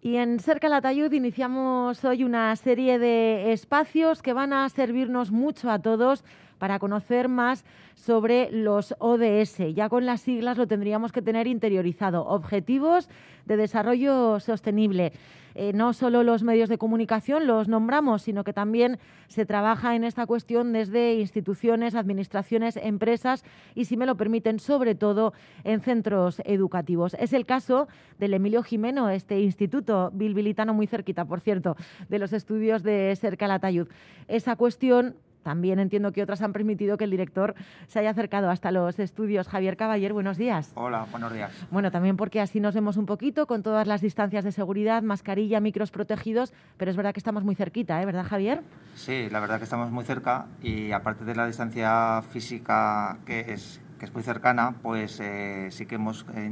Y en Cerca Latayud iniciamos hoy una serie de espacios que van a servirnos mucho a todos para conocer más sobre los ODS. Ya con las siglas lo tendríamos que tener interiorizado. Objetivos de Desarrollo Sostenible. Eh, no solo los medios de comunicación los nombramos, sino que también se trabaja en esta cuestión desde instituciones, administraciones, empresas y, si me lo permiten, sobre todo en centros educativos. Es el caso del Emilio Jimeno, este instituto bilbilitano muy cerquita, por cierto, de los estudios de Cerca Latayud. Esa cuestión también entiendo que otras han permitido que el director se haya acercado hasta los estudios. Javier Caballer, buenos días. Hola, buenos días. Bueno, también porque así nos vemos un poquito con todas las distancias de seguridad, mascarilla, micros protegidos, pero es verdad que estamos muy cerquita, ¿eh? ¿verdad, Javier? Sí, la verdad que estamos muy cerca y aparte de la distancia física que es, que es muy cercana, pues eh, sí que hemos eh,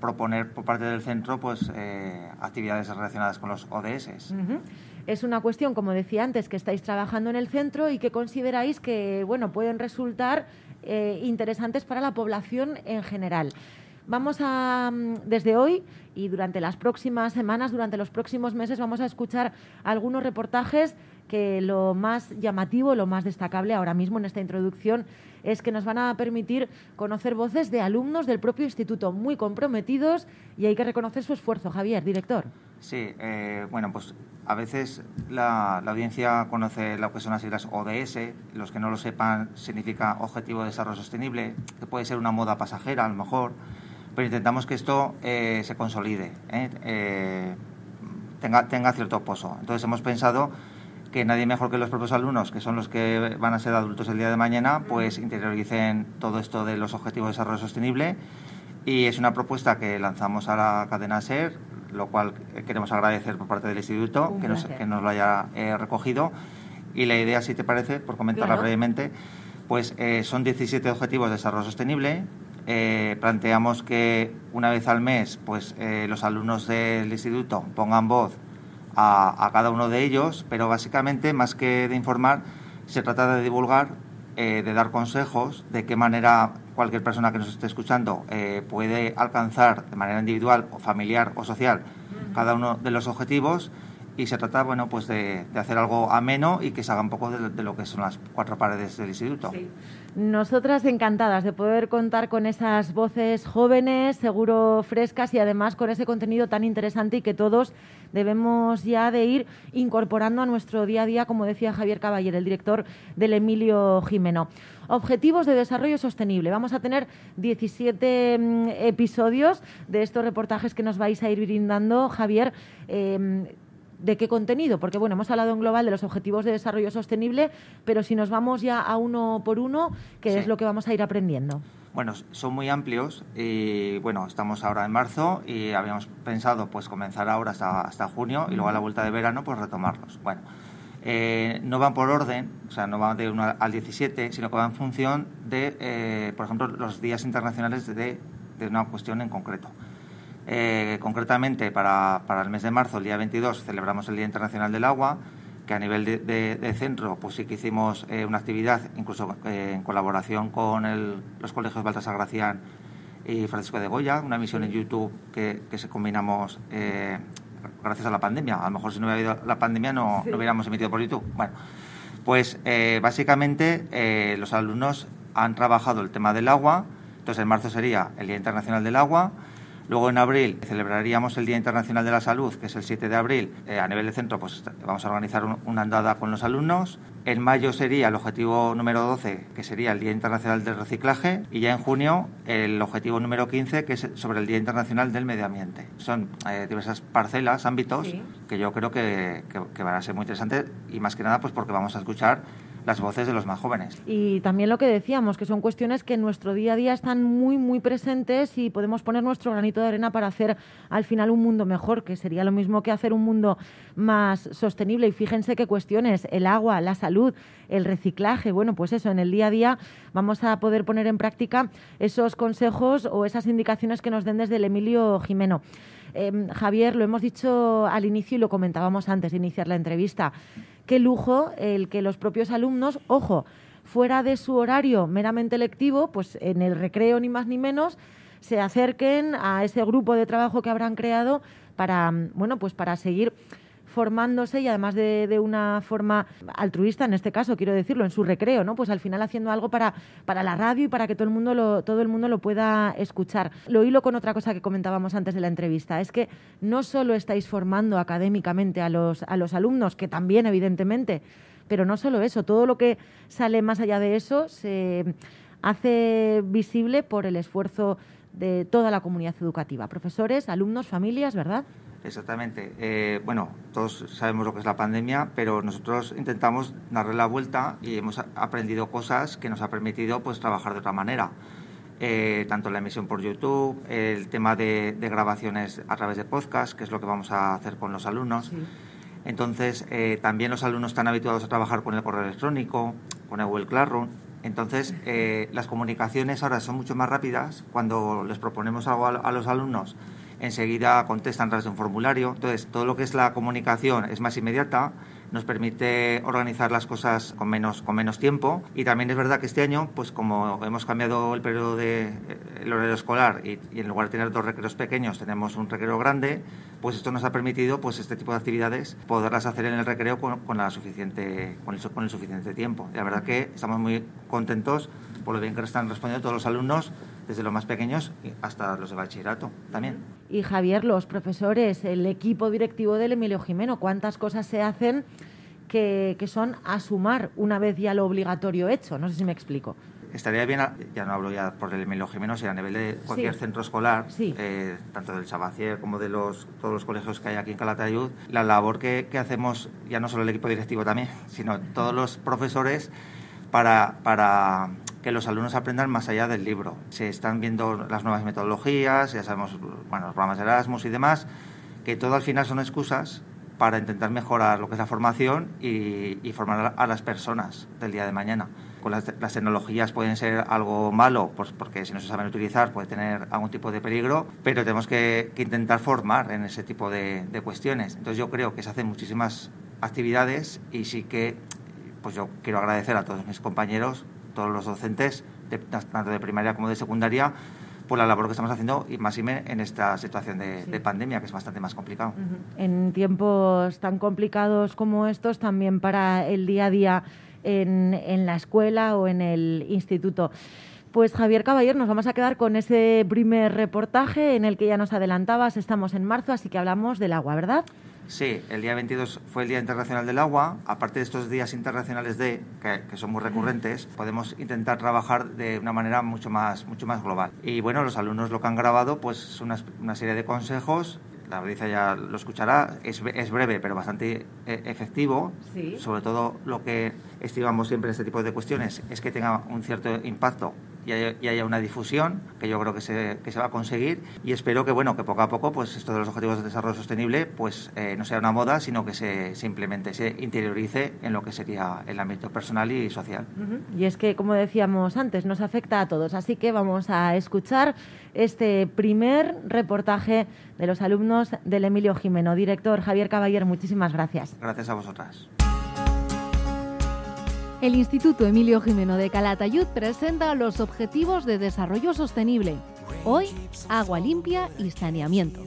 proponer por parte del centro pues eh, actividades relacionadas con los ODS. Es una cuestión, como decía antes, que estáis trabajando en el centro y que consideráis que bueno, pueden resultar eh, interesantes para la población en general. Vamos a, mm, desde hoy y durante las próximas semanas, durante los próximos meses, vamos a escuchar algunos reportajes que lo más llamativo, lo más destacable ahora mismo en esta introducción es que nos van a permitir conocer voces de alumnos del propio instituto muy comprometidos y hay que reconocer su esfuerzo. Javier, director. Sí, eh, bueno, pues a veces la, audiencia conoce lo que son las siglas ODS, los que no lo sepan significa Objetivo de Desarrollo Sostenible, que puede ser una moda pasajera a lo mejor, pero intentamos que esto eh, se consolide, eh, tenga, tenga cierto pozo. Entonces hemos pensado que nadie mejor que los propios alumnos, que son los que van a ser adultos el día de mañana, pues interioricen todo esto de los objetivos de desarrollo sostenible. Y es una propuesta que lanzamos a la cadena SER, lo cual queremos agradecer por parte del instituto que nos, que nos, lo haya eh, recogido. Y la idea, si te parece, por comentarla brevemente, pues eh, son 17 objetivos de desarrollo sostenible. Eh, planteamos que una vez al mes, pues los alumnos del instituto pongan voz a, cada uno de ellos, pero básicamente, más que de informar, se trata de divulgar, eh, de dar consejos de qué manera cualquier persona que nos esté escuchando eh, puede alcanzar de manera individual o familiar o social cada uno de los objetivos. Y se trata bueno pues de, hacer algo ameno y que se haga un poco de, lo que son las cuatro paredes del instituto. Nosotras encantadas de poder contar con esas voces jóvenes, seguro frescas y además con ese contenido tan interesante y que todos debemos ya de ir incorporando a nuestro día a día, como decía Javier Caballer, el director del Emilio Jimeno. Objetivos de desarrollo sostenible. Vamos a tener 17 mm, episodios de estos reportajes que nos vais a ir brindando, Javier. Em, ¿De qué contenido? Porque bueno, hemos hablado en global de los objetivos de desarrollo sostenible, pero si nos vamos ya a uno por uno, ¿qué es lo que vamos a ir aprendiendo? Bueno, son muy amplios y bueno, estamos ahora en marzo y habíamos pensado pues comenzar ahora hasta, hasta junio y luego a la vuelta de verano pues retomarlos. Bueno, eh, no van por orden, o sea, no van de 1 al 17, sino que van en función de, eh, por ejemplo, los días internacionales de, de una cuestión en concreto. Eh, concretamente, para, para, el mes de marzo, el día 22, celebramos el Día Internacional del Agua, que a nivel de, centro, pues sí que hicimos eh, una actividad, incluso eh, en colaboración con los colegios Baltasar Gracián y Francisco de Goya, una emisión en YouTube que, que se combinamos gracias a la pandemia. A lo mejor si no hubiera habido la pandemia no, no hubiéramos emitido por YouTube. Bueno, pues básicamente los alumnos han trabajado el tema del agua. Entonces, en marzo sería el Día Internacional del Agua. Luego en abril celebraríamos el Día Internacional de la Salud, que es el 7 de abril. Eh, a nivel de centro pues vamos a organizar una andada con los alumnos. En mayo sería el objetivo número 12, que sería el Día Internacional del Reciclaje. Y ya en junio el objetivo número 15, que es sobre el Día Internacional del Medio Ambiente. Son eh, diversas parcelas, ámbitos, que yo creo que, que van a ser muy interesantes y más que nada pues porque vamos a escuchar las voces de los más jóvenes. Y también lo que decíamos, que son cuestiones que en nuestro día a día están muy, muy presentes y podemos poner nuestro granito de arena para hacer al final un mundo mejor, que sería lo mismo que hacer un mundo más sostenible. Y fíjense qué cuestiones, el agua, la salud, el reciclaje, bueno, pues eso, en el día a día vamos a poder poner en práctica esos consejos o esas indicaciones que nos den desde el Emilio Jimeno. Em, Javier, lo hemos dicho al inicio y lo comentábamos antes de iniciar la entrevista qué lujo el que los propios alumnos, ojo, fuera de su horario meramente lectivo, pues en el recreo ni más ni menos, se acerquen a ese grupo de trabajo que habrán creado para, bueno, pues para seguir formándose y además de, una forma altruista, en este caso, quiero decirlo, en su recreo, ¿no? Pues al final haciendo algo para, para la radio y para que todo el mundo lo, todo el mundo lo pueda escuchar. Lo hilo con otra cosa que comentábamos antes de la entrevista, es que no solo estáis formando académicamente a los, a los alumnos, que también evidentemente, pero no solo eso, todo lo que sale más allá de eso se hace visible por el esfuerzo de toda la comunidad educativa, profesores, alumnos, familias, ¿verdad? Exactamente. Eh, bueno, todos sabemos lo que es la pandemia, pero nosotros intentamos darle la vuelta y hemos aprendido cosas que nos ha permitido pues trabajar de otra manera. Eh, tanto la emisión por YouTube, el tema de, grabaciones a través de podcast, que es lo que vamos a hacer con los alumnos. Entonces, eh, también los alumnos están habituados a trabajar con el correo electrónico, con el Google Classroom. Entonces, las comunicaciones ahora son mucho más rápidas. Cuando les proponemos algo a los alumnos, enseguida contestan a través de un formulario. Entonces, todo lo que es la comunicación es más inmediata, nos permite organizar las cosas con menos, con menos tiempo. Y también es verdad que este año, pues como hemos cambiado el periodo de el horario escolar y, en lugar de tener dos recreos pequeños, tenemos un recreo grande, pues esto nos ha permitido pues este tipo de actividades poderlas hacer en el recreo con, la suficiente, con el, suficiente tiempo. La verdad que estamos muy contentos por lo bien que están respondiendo todos los alumnos desde los más pequeños hasta los de bachillerato también. Y Javier, los profesores, el equipo directivo del Emilio Jimeno, ¿cuántas cosas se hacen que, son a sumar una vez ya lo obligatorio hecho? No sé si me explico. Estaría bien, ya no hablo ya por el Emilio Jimeno, sino a nivel de cualquier centro escolar, eh, tanto del Sabacier como de los, todos los colegios que hay aquí en Calatayud, la labor que, que hacemos, ya no solo el equipo directivo también, sino todos los profesores para, para que los alumnos aprendan más allá del libro. Se están viendo las nuevas metodologías, ya sabemos, bueno, los programas de Erasmus y demás, que todo al final son excusas para intentar mejorar lo que es la formación y, formar a las personas del día de mañana. Con las, tecnologías pueden ser algo malo, pues porque si no se saben utilizar puede tener algún tipo de peligro, pero tenemos que, intentar formar en ese tipo de, de, cuestiones. Entonces yo creo que se hacen muchísimas actividades y sí que pues yo quiero agradecer a todos mis compañeros todos los docentes, tanto de primaria como de secundaria, por la labor que estamos haciendo y más y menos en esta situación de, pandemia, que es bastante más complicado. En tiempos tan complicados como estos, también para el día a día en, en la escuela o en el instituto. Pues Javier Caballero, nos vamos a quedar con ese primer reportaje en el que ya nos adelantabas, estamos en marzo, así que hablamos del agua, ¿verdad? Sí, el día 22 fue el Día Internacional del Agua. Aparte de estos días internacionales de, que, son muy recurrentes, podemos intentar trabajar de una manera mucho más, mucho más global. Y bueno, los alumnos lo que han grabado pues es una, una serie de consejos la audiencia ya lo escuchará, es, es breve pero bastante eh, efectivo. Sobre todo lo que estimamos siempre en este tipo de cuestiones es que tenga un cierto impacto y haya, una difusión que yo creo que se, que se, va a conseguir y espero que bueno que poco a poco pues esto de los objetivos de desarrollo sostenible pues eh, no sea una moda sino que se simplemente se interiorice en lo que sería el ámbito personal y social. Y es que como decíamos antes nos afecta a todos así que vamos a escuchar este primer reportaje de los alumnos del Emilio Jimeno. Director Javier Caballero muchísimas gracias. Gracias a vosotras el Instituto Emilio Jimeno de Calatayud presenta los Objetivos de Desarrollo Sostenible. Hoy, agua limpia y saneamiento.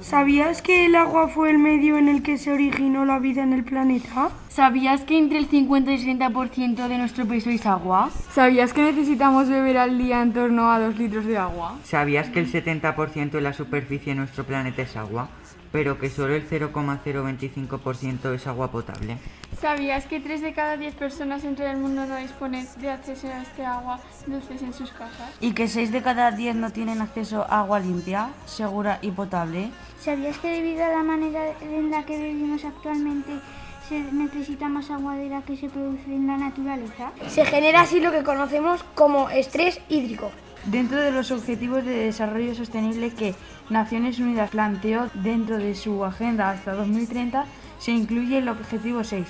¿Sabías que el agua fue el medio en el que se originó la vida en el planeta? ¿Sabías que entre el 50 y 60% de nuestro peso es agua? ¿Sabías que necesitamos beber al día en torno a 2 litros de agua? ¿Sabías que el 70% de la superficie de nuestro planeta es agua? Pero que solo el 0,025% es agua potable. ¿Sabías que 3 de cada 10 personas en todo el mundo no disponen de acceso a este agua dulce en sus casas? ¿Y que 6 de cada 10 no tienen acceso a agua limpia, segura y potable? ¿Sabías que debido a la manera en la que vivimos actualmente se necesita más agua de la que se produce en la naturaleza? Se genera así lo que conocemos como estrés hídrico. Dentro de los Objetivos de Desarrollo Sostenible que Naciones Unidas planteó dentro de su agenda hasta 2030, se incluye el Objetivo 6,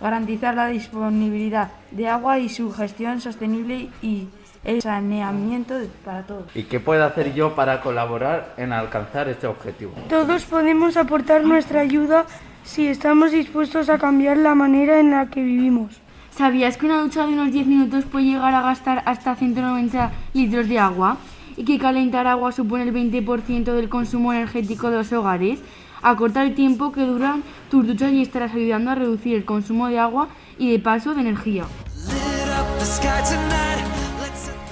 garantizar la disponibilidad de agua y su gestión sostenible y el saneamiento para todos. ¿Y qué puedo hacer yo para colaborar en alcanzar este objetivo? Todos podemos aportar nuestra ayuda si estamos dispuestos a cambiar la manera en la que vivimos. ¿Sabías que una ducha de unos 10 minutos puede llegar a gastar hasta 190 litros de agua? ¿Y que calentar agua supone el 20% del consumo energético de los hogares? Acorta el tiempo que duran tus duchas y estarás ayudando a reducir el consumo de agua y de paso de energía.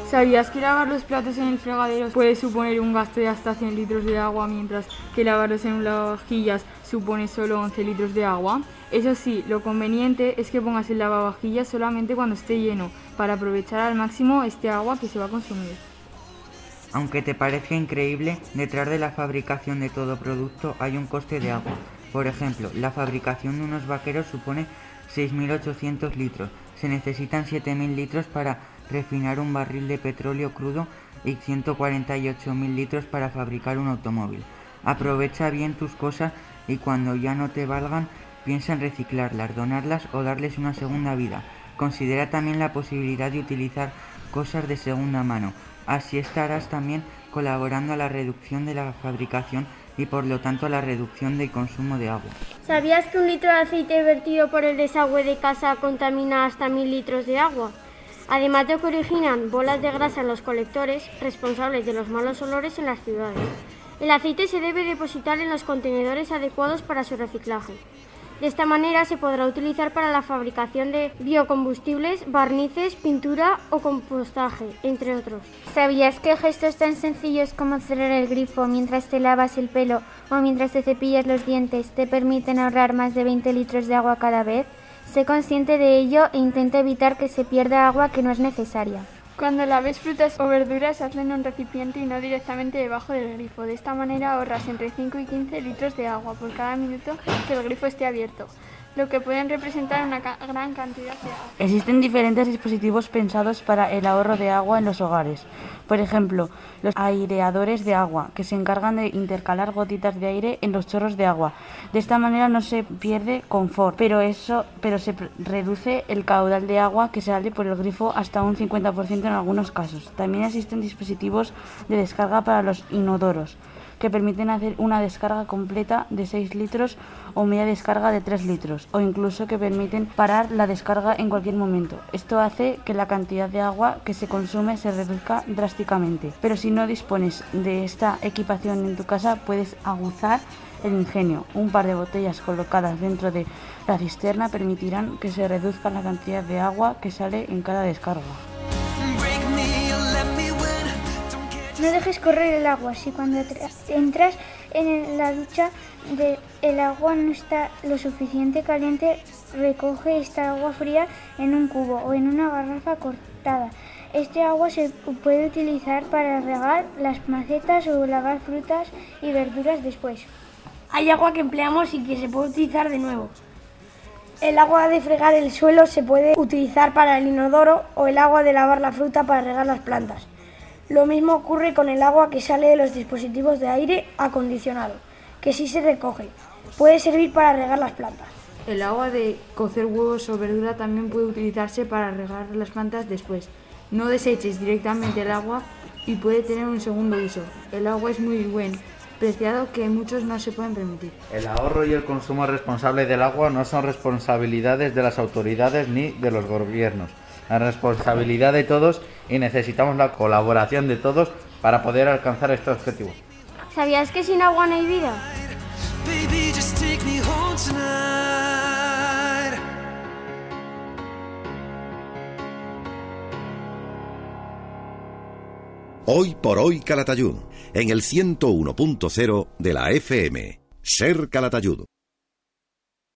¿Sabías que lavar los platos en el fregadero puede suponer un gasto de hasta 100 litros de agua, mientras que lavarlos en un lavavajillas supone solo 11 litros de agua? Eso sí, lo conveniente es que pongas el lavavajillas solamente cuando esté lleno, para aprovechar al máximo este agua que se va a consumir. Aunque te parezca increíble, detrás de la fabricación de todo producto hay un coste de agua. Por ejemplo, la fabricación de unos vaqueros supone 6.800 litros. Se necesitan 7.000 litros para refinar un barril de petróleo crudo y 148.000 litros para fabricar un automóvil. Aprovecha bien tus cosas y cuando ya no te valgan, piensa en reciclarlas, donarlas o darles una segunda vida. Considera también la posibilidad de utilizar cosas de segunda mano. Así estarás también colaborando a la reducción de la fabricación y por lo tanto a la reducción del consumo de agua. ¿Sabías que un litro de aceite vertido por el desagüe de casa contamina hasta mil litros de agua? Además de que originan bolas de grasa en los colectores, responsables de los malos olores en las ciudades. El aceite se debe depositar en los contenedores adecuados para su reciclaje. De esta manera se podrá utilizar para la fabricación de biocombustibles, barnices, pintura o compostaje, entre otros. ¿Sabías que gestos tan sencillos como cerrar el grifo mientras te lavas el pelo o mientras te cepillas los dientes te permiten ahorrar más de 20 litros de agua cada vez? Sé consciente de ello e intenta evitar que se pierda agua que no es necesaria. Cuando laves frutas o verduras, hazlo en un recipiente y no directamente debajo del grifo. De esta manera ahorras entre 5 y 15 litros de agua por cada minuto que el grifo esté abierto lo que pueden representar una gran cantidad de agua. Existen diferentes dispositivos pensados para el ahorro de agua en los hogares. Por ejemplo, los aireadores de agua, que se encargan de intercalar gotitas de aire en los chorros de agua. De esta manera no se pierde confort, pero eso, pero se reduce el caudal de agua que sale por el grifo hasta un 50% en algunos casos. También existen dispositivos de descarga para los inodoros que permiten hacer una descarga completa de 6 litros o media descarga de 3 litros o incluso que permiten parar la descarga en cualquier momento. Esto hace que la cantidad de agua que se consume se reduzca drásticamente. Pero si no dispones de esta equipación en tu casa puedes aguzar el ingenio. Un par de botellas colocadas dentro de la cisterna permitirán que se reduzca la cantidad de agua que sale en cada descarga. No dejes correr el agua. Si cuando entras en la ducha el agua no está lo suficiente caliente, recoge esta agua fría en un cubo o en una garrafa cortada. Este agua se puede utilizar para regar las macetas o lavar frutas y verduras después. Hay agua que empleamos y que se puede utilizar de nuevo. El agua de fregar el suelo se puede utilizar para el inodoro o el agua de lavar la fruta para regar las plantas. Lo mismo ocurre con el agua que sale de los dispositivos de aire acondicionado, que sí se recoge. Puede servir para regar las plantas. El agua de cocer huevos o verdura también puede utilizarse para regar las plantas después. No deseches directamente el agua y puede tener un segundo uso. El agua es muy buen, preciado que muchos no se pueden permitir. El ahorro y el consumo responsable del agua no son responsabilidades de las autoridades ni de los gobiernos la responsabilidad de todos y necesitamos la colaboración de todos para poder alcanzar este objetivo. ¿Sabías que sin agua no hay vida? Hoy por hoy Calatayud, en el 101.0 de la FM. Ser Calatayud.